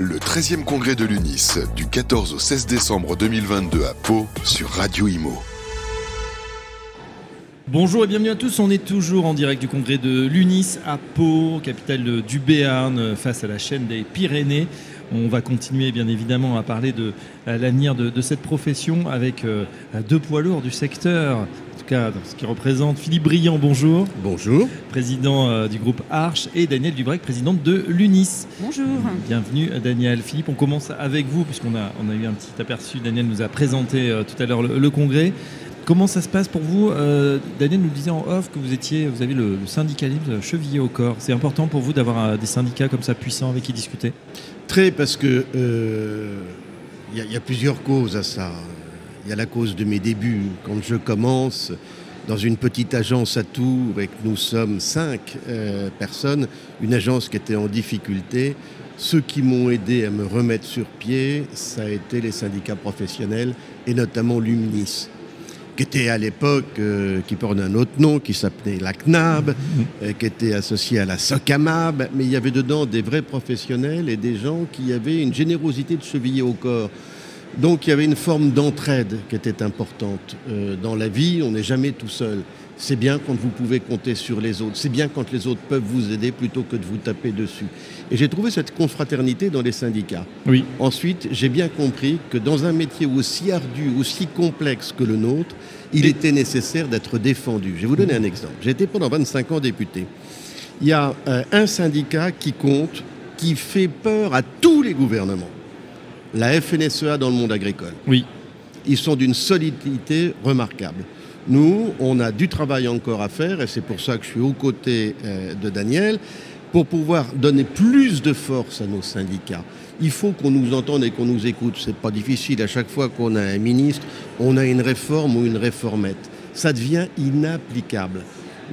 Le 13e congrès de l'UNIS du 14 au 16 décembre 2022 à Pau sur Radio Imo. Bonjour et bienvenue à tous. On est toujours en direct du congrès de l'UNIS à Pau, capitale du Béarn, face à la chaîne des Pyrénées. On va continuer bien évidemment à parler de l'avenir de, cette profession avec euh, deux poids lourds du secteur. En tout cas, ce qui représente Philippe Briand, bonjour. Bonjour. Président euh, du groupe Arche et Daniel Dubrec, présidente de l'UNIS. Bonjour. Bienvenue Daniel. Philippe, on commence avec vous puisqu'on a, on a eu un petit aperçu. Daniel nous a présenté euh, tout à l'heure le congrès. Comment ça se passe pour vous euh, Daniel nous disait en off que vous étiez, vous avez le, syndicalisme chevillé au corps. C'est important pour vous d'avoir euh, des syndicats comme ça puissants avec qui discuter? Très, parce que il euh, y, a plusieurs causes à ça. Il y a la cause de mes débuts. Quand je commence dans une petite agence à Tours et que nous sommes cinq personnes, une agence qui était en difficulté, ceux qui m'ont aidé à me remettre sur pied, ça a été les syndicats professionnels et notamment l'UMNIS qui était à l'époque, euh, qui portait un autre nom, qui s'appelait la CNAB, euh, qui était associé à la SOCAMAB, mais il y avait dedans des vrais professionnels et des gens qui avaient une générosité de cheviller au corps. Donc il y avait une forme d'entraide qui était importante. Euh, dans la vie, on n'est jamais tout seul. C'est bien quand vous pouvez compter sur les autres. C'est bien quand les autres peuvent vous aider plutôt que de vous taper dessus. Et j'ai trouvé cette confraternité dans les syndicats. Oui. Ensuite, j'ai bien compris que dans un métier aussi ardu, aussi complexe que le nôtre, il était nécessaire d'être défendu. Je vais vous donner un exemple. J'ai été pendant 25 ans député. Il y a euh, un syndicat qui compte, qui fait peur à tous les gouvernements. La FNSEA dans le monde agricole. Oui. Ils sont d'une solidité remarquable. Nous, on a du travail encore à faire et c'est pour ça que je suis aux côtés euh, de Daniel pour pouvoir donner plus de force à nos syndicats. Il faut qu'on nous entende et qu'on nous écoute. C'est pas difficile. À chaque fois qu'on a un ministre, on a une réforme ou une réformette. Ça devient inapplicable.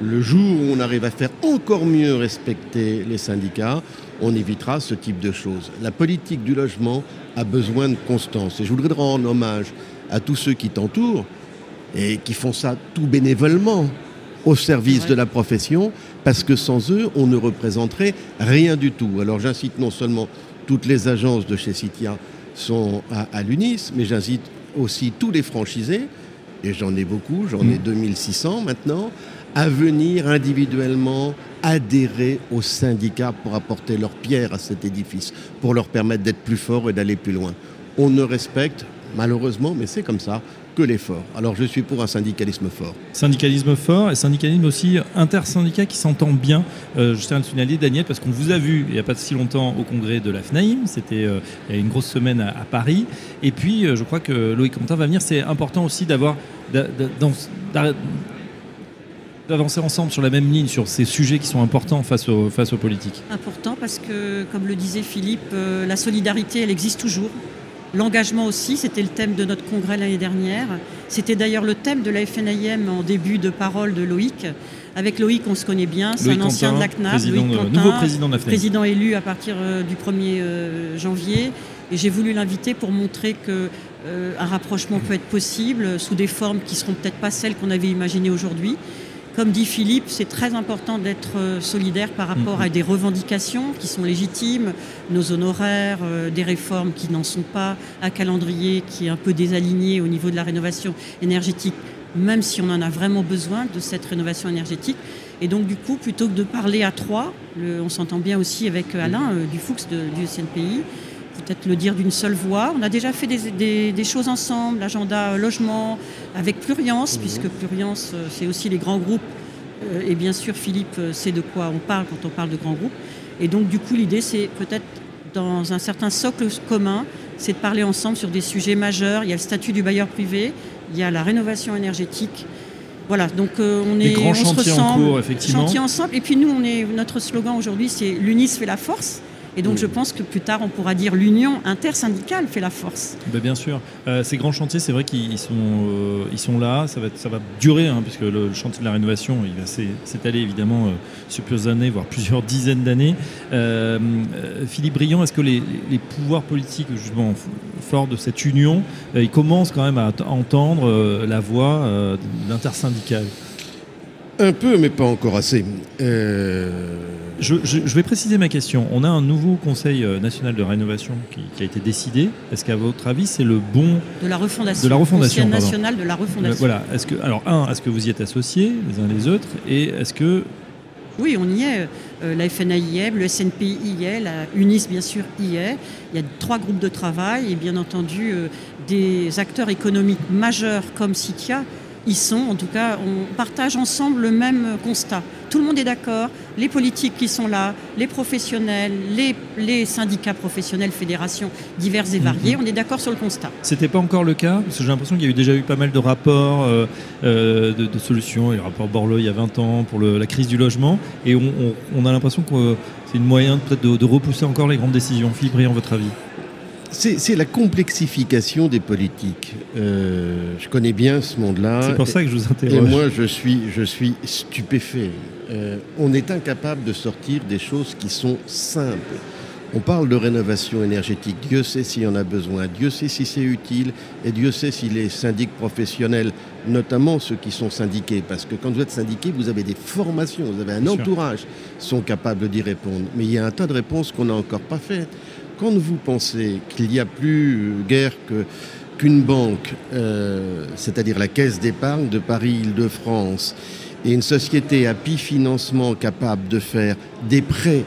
Le jour où on arrive à faire encore mieux respecter les syndicats, on évitera ce type de choses. La politique du logement a besoin de constance. Et je voudrais rendre hommage à tous ceux qui t'entourent, et qui font ça tout bénévolement au service de la profession, parce que sans eux, on ne représenterait rien du tout. Alors j'incite non seulement toutes les agences de chez Citia sont à, l'UNIS, mais j'incite aussi tous les franchisés, et j'en ai beaucoup, j'en ai 2600 mm. maintenant, à venir individuellement adhérer au syndicat pour apporter leur pierre à cet édifice, pour leur permettre d'être plus forts et d'aller plus loin. On ne respecte, malheureusement, mais c'est comme ça, que l'effort. Alors je suis pour un syndicalisme fort. Syndicalisme fort et syndicalisme aussi intersyndicat qui s'entend bien. Euh, je tiens à le signaler, Daniel, parce qu'on vous a vu il n'y a pas si longtemps au congrès de la FNAIM, c'était euh, il y a une grosse semaine à, Paris. Et puis euh, je crois que Loïc Quentin va venir. C'est important aussi d'avoir d'avancer ensemble sur la même ligne, sur ces sujets qui sont importants face aux, face aux politiques Important parce que, comme le disait Philippe, la solidarité, elle existe toujours. L'engagement aussi, c'était le thème de notre congrès l'année dernière. C'était d'ailleurs le thème de la FNIM en début de parole de Loïc. Avec Loïc, on se connaît bien, c'est un ancien de la CNAB, nouveau président de la Président élu à partir euh, du 1er euh, janvier. Et j'ai voulu l'inviter pour montrer qu'un euh, rapprochement peut être possible sous des formes qui ne seront peut-être pas celles qu'on avait imaginées aujourd'hui. Comme dit Philippe, c'est très important d'être euh, solidaire par rapport à mhm. des revendications qui sont légitimes, nos honoraires, euh, des réformes qui n'en sont pas, un calendrier qui est un peu désaligné au niveau de la rénovation énergétique, même si on en a vraiment besoin de cette rénovation énergétique. Et donc du coup, plutôt que de parler à trois, on s'entend bien aussi avec Alain euh, du Fuchs du CNPI, peut-être le dire d'une seule voix. On a déjà fait des, choses ensemble, l'agenda logement, avec Pluriance, mhm. puisque Pluriance, euh, c'est aussi les grands groupes. Euh, et bien sûr, Philippe euh, sait de quoi on parle quand on parle de grands groupes. Et donc, du coup, l'idée, c'est peut-être dans un certain socle commun, c'est de parler ensemble sur des sujets majeurs. Il y a le statut du bailleur privé, il y a la rénovation énergétique. Voilà, donc on est, on se ressemble, effectivement. chantier ensemble. Et puis nous, on est, notre slogan aujourd'hui, c'est l'UNIS fait la force. Et donc, je pense que plus tard, on pourra dire l'union intersyndicale fait la force. Ben, bien sûr. Euh, ces grands chantiers, c'est vrai qu'ils sont, euh, ils sont là. Ça va, ça va durer, hein, puisque le, chantier de la rénovation, il va s'étaler évidemment euh, sur plusieurs années, voire plusieurs dizaines d'années. Philippe Briand, est-ce que les, pouvoirs politiques, justement, forts de cette union, ils commencent quand même à entendre la voix de l'intersyndicale Un peu, mais pas encore assez. Euh je, vais préciser ma question. On a un nouveau Conseil euh, national de rénovation qui, a été décidé. Est-ce qu'à votre avis, c'est le bon de la refondation, de la refondation, Conseil national de la refondation. voilà. Est-ce que alors un, est-ce que vous y êtes associés les uns les autres, et est-ce que oui, on y est. Euh, la FNA y est, le SNPI y est, la UNIS bien sûr y est. Il y a trois groupes de travail et bien entendu euh, des acteurs économiques majeurs comme Citia y sont. En tout cas, on partage ensemble le même constat. Tout le monde est d'accord, les politiques qui sont là, les professionnels, les, syndicats professionnels, fédérations diverses et variées, mhm. on est d'accord sur le constat. C'était pas encore le cas, parce que j'ai l'impression qu'il y a eu déjà eu pas mal de rapports euh, euh, de, solutions, le rapport Borloo il y a 20 ans pour la crise du logement, et on, a l'impression que c'est une moyen peut-être de, repousser encore les grandes décisions. Philippe en votre avis? C'est la complexification des politiques. Euh, je connais bien ce monde-là. C'est pour ça que je vous interroge. Et moi, je suis, je suis stupéfait. Euh, on est incapable de sortir des choses qui sont simples. On parle de rénovation énergétique. Dieu sait s'il y en a besoin. Dieu sait si c'est utile. Et Dieu sait si les syndics professionnels, notamment ceux qui sont syndiqués, parce que quand vous êtes syndiqué, vous avez des formations, vous avez un entourage, sont capables d'y répondre. Mais il y a un tas de réponses qu'on n'a encore pas faites. Quand vous pensez qu'il n'y a plus guère qu'une banque, euh, c'est-à-dire la Caisse d'épargne de Paris-Île-de-France, et une société à pi-financement capable de faire des prêts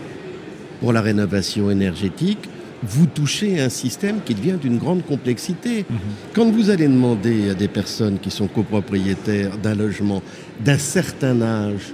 pour la rénovation énergétique, vous touchez un système qui devient d'une grande complexité. Mhm. Quand vous allez demander à des personnes qui sont copropriétaires d'un logement d'un certain âge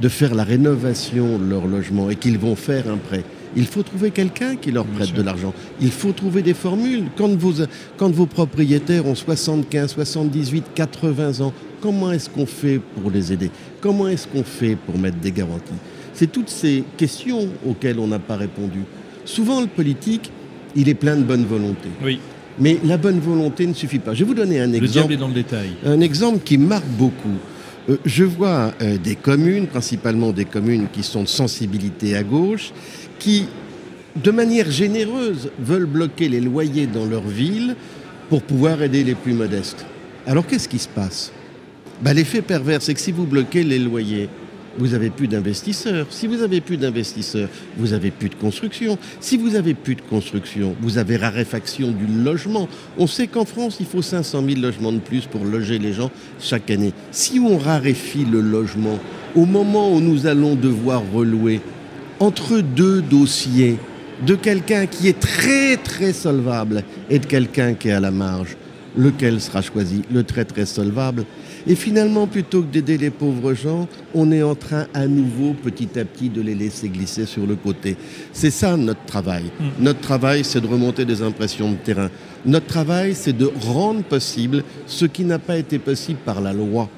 de faire la rénovation de leur logement et qu'ils vont faire un prêt, il faut trouver quelqu'un qui leur prête de l'argent. Il faut trouver des formules. Quand vos, quand vos propriétaires ont 75, 78, 80 ans, comment est-ce qu'on fait pour les aider? Comment est-ce qu'on fait pour mettre des garanties? C'est toutes ces questions auxquelles on n'a pas répondu. Souvent, le politique, il est plein de bonne volonté. Oui. Mais la bonne volonté ne suffit pas. Je vais vous donner un exemple. Le diable est dans le détail. Un exemple qui marque beaucoup. Euh, je vois euh, des communes, principalement des communes qui sont de sensibilité à gauche, qui, de manière généreuse, veulent bloquer les loyers dans leur ville pour pouvoir aider les plus modestes. Alors qu'est-ce qui se passe? Bah, L'effet pervers, c'est que si vous bloquez les loyers, vous n'avez plus d'investisseurs. Si vous n'avez plus d'investisseurs, vous n'avez plus de construction. Si vous n'avez plus de construction, vous avez raréfaction du logement. On sait qu'en France, il faut 500 000 logements de plus pour loger les gens chaque année. Si on raréfie le logement, au moment où nous allons devoir relouer, entre deux dossiers de quelqu'un qui est très très solvable et de quelqu'un qui est à la marge, lequel sera choisi? Le très très solvable. Et finalement, plutôt que d'aider les pauvres gens, on est en train à nouveau, petit à petit, de les laisser glisser sur le côté. C'est ça notre travail. Mm. Notre travail, c'est de remonter des impressions de terrain. Notre travail, c'est de rendre possible ce qui n'a pas été possible par la loi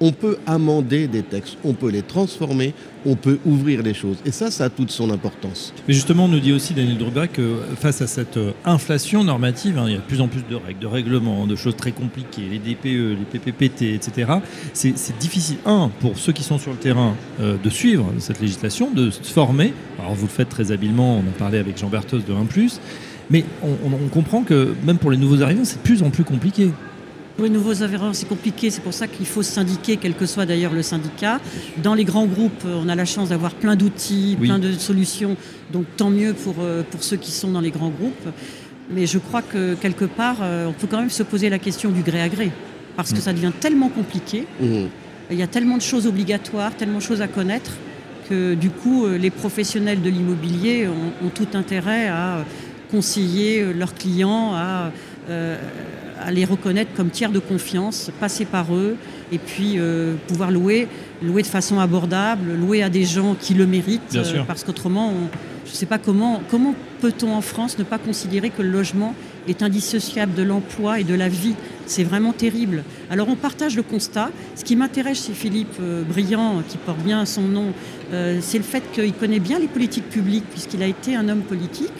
on peut amender des textes, on peut les transformer, on peut ouvrir les choses. Et ça, ça a toute son importance. Mais justement, on nous dit aussi Daniel Druba que face à cette euh, inflation normative, hein, il y a de plus en plus de règles, de règlements, de choses très compliquées, les DPE, les PPPT, etc. C'est difficile, un, pour ceux qui sont sur le terrain, euh, de suivre cette législation, de se former. Alors vous le faites très habilement, on a parlé avec Jean Berthos de 1+, mais on comprend que même pour les nouveaux arrivants, c'est de plus en plus compliqué. Pour les nouveaux arrivants, c'est compliqué. C'est pour ça qu'il faut syndiquer, quel que soit d'ailleurs le syndicat. Dans les grands groupes, on a la chance d'avoir plein d'outils, plein de solutions. Donc tant mieux pour, euh, pour ceux qui sont dans les grands groupes. Mais je crois que quelque part, euh, on peut quand même se poser la question du gré à gré. Parce que mm. ça devient tellement compliqué. Mm. Il y a tellement de choses obligatoires, tellement de choses à connaître que du coup, euh, les professionnels de l'immobilier ont, tout intérêt à conseiller leurs clients, à à les reconnaître comme tiers de confiance, passer par eux et puis euh, pouvoir louer, louer de façon abordable, louer à des gens qui le méritent. Euh, parce qu'autrement, je ne sais pas comment, comment peut-on en France ne pas considérer que le logement est indissociable de l'emploi et de la vie? C'est vraiment terrible. Alors on partage le constat. Ce qui m'intéresse chez Philippe euh, Briand, qui porte bien son nom, c'est le fait qu'il connaît bien les politiques publiques, puisqu'il a été un homme politique.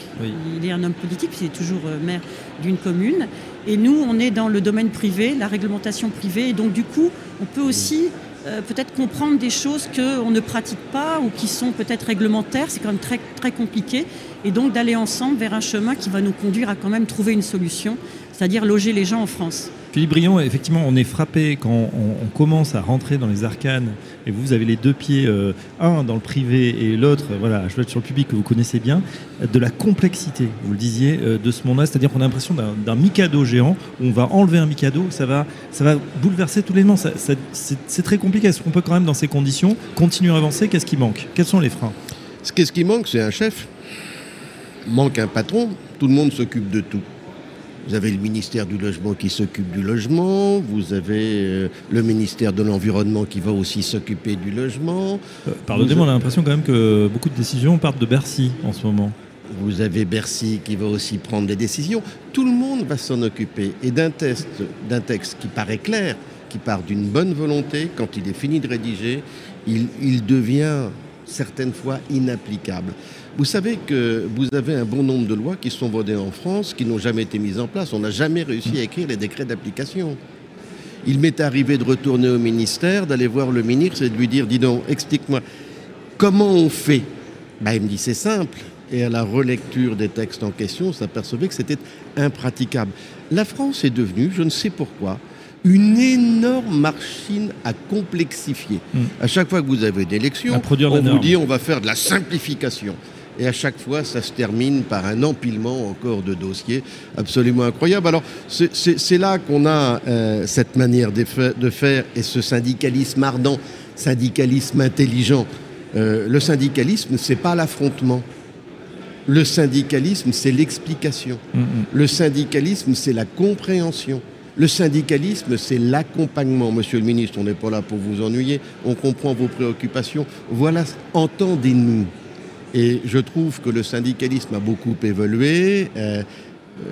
Il est un homme politique, il est toujours maire d'une commune. Et nous, on est dans le domaine privé, la réglementation privée. Et donc, du coup, on peut aussi euh, peut-être comprendre des choses qu'on ne pratique pas ou qui sont peut-être réglementaires. C'est quand même très, très compliqué. Et donc, d'aller ensemble vers un chemin qui va nous conduire à quand même trouver une solution, c'est-à-dire loger les gens en France. Philippe Briand, effectivement, on est frappé quand on, commence à rentrer dans les arcanes et vous avez les deux pieds, euh, un dans le privé et l'autre, voilà, je sur le public que vous connaissez bien, de la complexité, vous le disiez, euh, de ce monde-là. C'est-à-dire qu'on a l'impression d'un Mikado géant où on va enlever un Mikado, ça va, ça va bouleverser tous les mondes. C'est très compliqué. Est-ce qu'on peut quand même, dans ces conditions, continuer à avancer? Qu'est-ce qui manque? Quels sont les freins? Ce qui manque, c'est un chef. Manque un patron. Tout le monde s'occupe de tout. Vous avez le ministère du Logement qui s'occupe du logement, vous avez euh, le ministère de l'Environnement qui va aussi s'occuper du logement. Euh, pardonnez-moi, on a l'impression quand même que beaucoup de décisions partent de Bercy en ce moment. Vous avez Bercy qui va aussi prendre des décisions. Tout le monde va s'en occuper. Et d'un texte, d'un texte qui paraît clair, qui part d'une bonne volonté, quand il est fini de rédiger, il devient certaines fois inapplicable. Vous savez que vous avez un bon nombre de lois qui sont votées en France qui n'ont jamais été mises en place. On n'a jamais réussi à écrire les décrets d'application. Il m'est arrivé de retourner au ministère, d'aller voir le ministre et de lui dire, dis donc, explique-moi, comment on fait? Ben, Il me dit, c'est simple. Et à la relecture des textes en question, on s'apercevait que c'était impraticable. La France est devenue, je ne sais pourquoi, une énorme machine à complexifier. Hmm. À chaque fois que vous avez des élections, on vous dit on va faire de la simplification. Et à chaque fois, ça se termine par un empilement encore de dossiers absolument incroyable. Alors, c'est là qu'on a euh, cette manière de, faire et ce syndicalisme ardent, syndicalisme intelligent. Euh, le syndicalisme, c'est pas l'affrontement. Le syndicalisme, c'est l'explication. Hmm, hmm. Le syndicalisme, c'est la compréhension. Le syndicalisme, c'est l'accompagnement. Monsieur le ministre, on n'est pas là pour vous ennuyer, on comprend vos préoccupations. Voilà, entendez-nous. Et je trouve que le syndicalisme a beaucoup évolué. Euh, euh,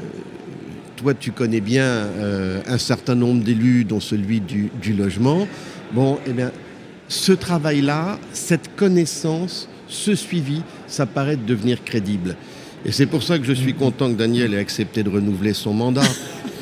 toi, tu connais bien euh, un certain nombre d'élus, dont celui du, du, logement. Bon, eh bien, ce travail-là, cette connaissance, ce suivi, ça paraît devenir crédible. Et c'est pour ça que je suis content que Daniel ait accepté de renouveler son mandat.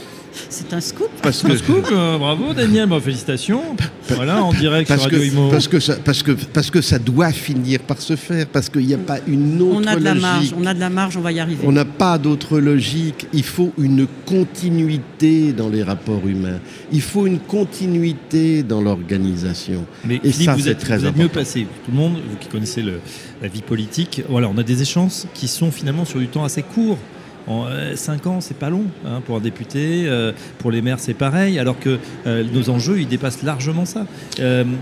C'est un scoop. Parce que, scoop, euh, bravo Daniel, bah, félicitations. Voilà, en direct parce sur Radio que, Parce que, ça, parce, que, parce que ça doit finir par se faire, parce qu'il n'y a pas une autre on a de la Marge, on a de la marge, on va y arriver. On n'a pas d'autre logique. Il faut une continuité dans les rapports humains. Il faut une continuité dans l'organisation. Mais Et ça, vous êtes, très vous êtes mieux passé. Tout le monde, vous qui connaissez le, la vie politique, voilà, on a des échanges qui sont finalement sur du temps assez court. En 5 euh, ans, c'est pas long hein, pour un député. Euh, pour les maires, c'est pareil. Alors que euh, nos enjeux, ils dépassent largement ça.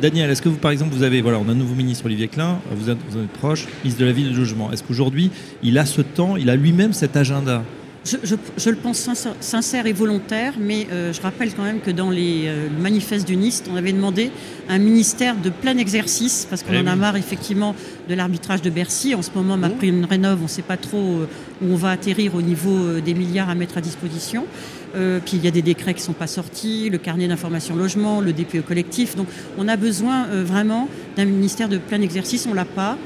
Daniel, est-ce que vous, par exemple, vous avez, voilà, on a un nouveau ministre Olivier Klein, vous êtes, êtes proche, ministre de la Ville et du Logement. Est-ce qu'aujourd'hui, il a ce temps, il a lui-même cet agenda? Je, le pense sincère, et volontaire, mais euh, je rappelle quand même que dans les euh, manifestes du NIST, on avait demandé un ministère de plein exercice, parce qu'on eh en a marre effectivement de l'arbitrage de Bercy. En ce moment, ma prime rénov, on ne sait pas trop euh, où on va atterrir au niveau des milliards à mettre à disposition. puis il y a des décrets qui ne sont pas sortis, le carnet d'information logement, le DPE collectif. Donc on a besoin vraiment d'un ministère de plein exercice, on ne l'a pas.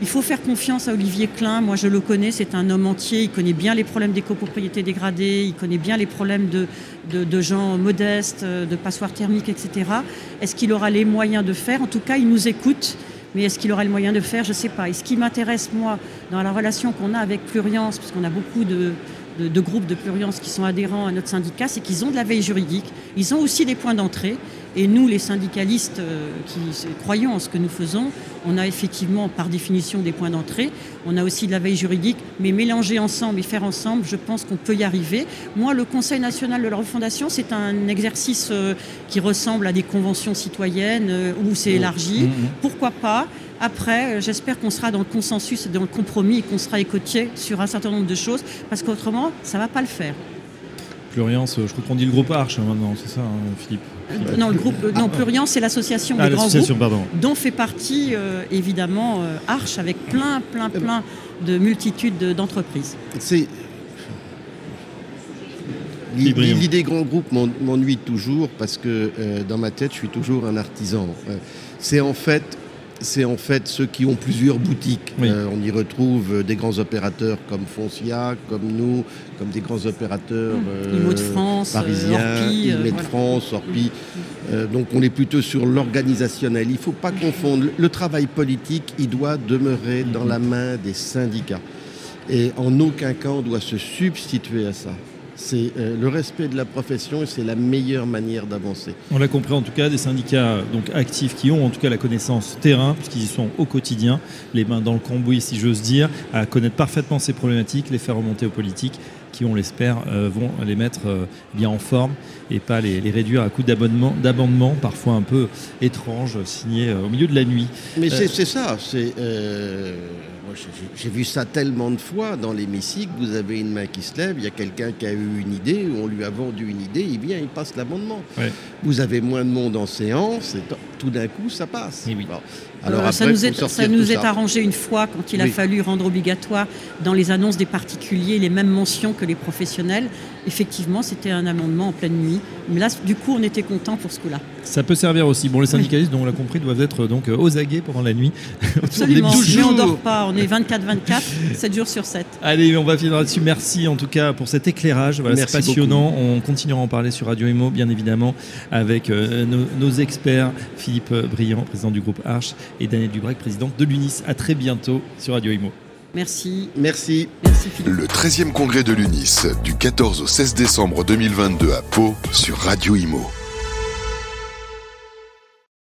Il faut faire confiance à Olivier Klein. Moi, je le connais, c'est un homme entier. Il connaît bien les problèmes des copropriétés dégradées. Il connaît bien les problèmes de, gens modestes, de passoires thermiques, etc. Est-ce qu'il aura les moyens de faire? En tout cas, il nous écoute. Mais est-ce qu'il aura le moyen de faire? Je ne sais pas. Et ce qui m'intéresse, moi, dans la relation qu'on a avec Pluriance, parce qu'on a beaucoup de, de, groupes de Pluriance qui sont adhérents à notre syndicat, c'est qu'ils ont de la veille juridique. Ils ont aussi des points d'entrée. Et nous, les syndicalistes euh, qui croyons en ce que nous faisons, on a effectivement par définition des points d'entrée, on a aussi de la veille juridique, mais mélanger ensemble et faire ensemble, je pense qu'on peut y arriver. Moi, le Conseil national de la refondation, c'est un exercice euh, qui ressemble à des conventions citoyennes euh, où c'est mmh. élargi. Mmh. Pourquoi pas? Après, j'espère qu'on sera dans le consensus et dans le compromis et qu'on sera écoutier sur un certain nombre de choses, parce qu'autrement, ça ne va pas le faire. Pluriance, je crois qu'on dit le groupe Arche hein, maintenant, c'est ça, hein, Philippe? Non, le groupe, euh, non, Plurian, c'est l'association ah, des grands groupes, dont fait partie euh, évidemment Arche, avec plein, plein, plein de multitudes d'entreprises. C'est L'idée des grands groupes m'ennuie toujours parce que dans ma tête, je suis toujours un artisan. c'est en fait c'est en fait ceux qui ont plusieurs boutiques. Euh, on y retrouve des grands opérateurs comme Foncia, comme nous, comme des grands opérateurs mmh. de France, parisiens, Orpi, de France, Orpi. donc on est plutôt sur l'organisationnel. Il ne faut pas confondre. Le travail politique, il doit demeurer dans la main des syndicats. Et en aucun cas on doit se substituer à ça. C'est euh, le respect de la profession et c'est la meilleure manière d'avancer. On l'a compris en tout cas, des syndicats donc actifs qui ont en tout cas la connaissance terrain, puisqu'ils y sont au quotidien, les mains dans le cambouis si j'ose dire, à connaître parfaitement ces problématiques, les faire remonter aux politiques qui, on l'espère, euh, vont les mettre euh, bien en forme et pas les, réduire à coup d'abonnement, parfois un peu étrange, signé au milieu de la nuit. Mais c'est ça, c'est j'ai vu ça tellement de fois dans l'hémicycle. Vous avez une main qui se lève, il y a quelqu'un qui a eu une idée, on lui a vendu une idée, il vient, il passe l'amendement. Vous avez moins de monde en séance, et tout d'un coup, ça passe. oui. Alors ça nous est, ça nous est arrangé une fois quand il a fallu rendre obligatoire dans les annonces des particuliers les mêmes mentions que les professionnels. Effectivement, c'était un amendement en pleine nuit. Mais là, du coup, on était content pour ce coup-là. Ça peut servir aussi. Bon, les syndicalistes, dont on l'a compris, doivent être donc euh, aux aguets pendant la nuit. Absolument. Mais on ne dort pas. On est 24-24, 7 jours sur 7. Allez, on va finir là-dessus. Merci en tout cas pour cet éclairage. Voilà, c'est passionnant. On continuera à en parler sur Radio Imo, bien évidemment, avec euh, nos, experts, Philippe Briand, président du groupe Arche, et Daniel Dubrac, président de l'UNIS. À très bientôt sur Radio Imo. Merci. Merci. Merci Le 13e congrès de l'UNIS du 14 au 16 décembre 2022 à Pau sur Radio Imo.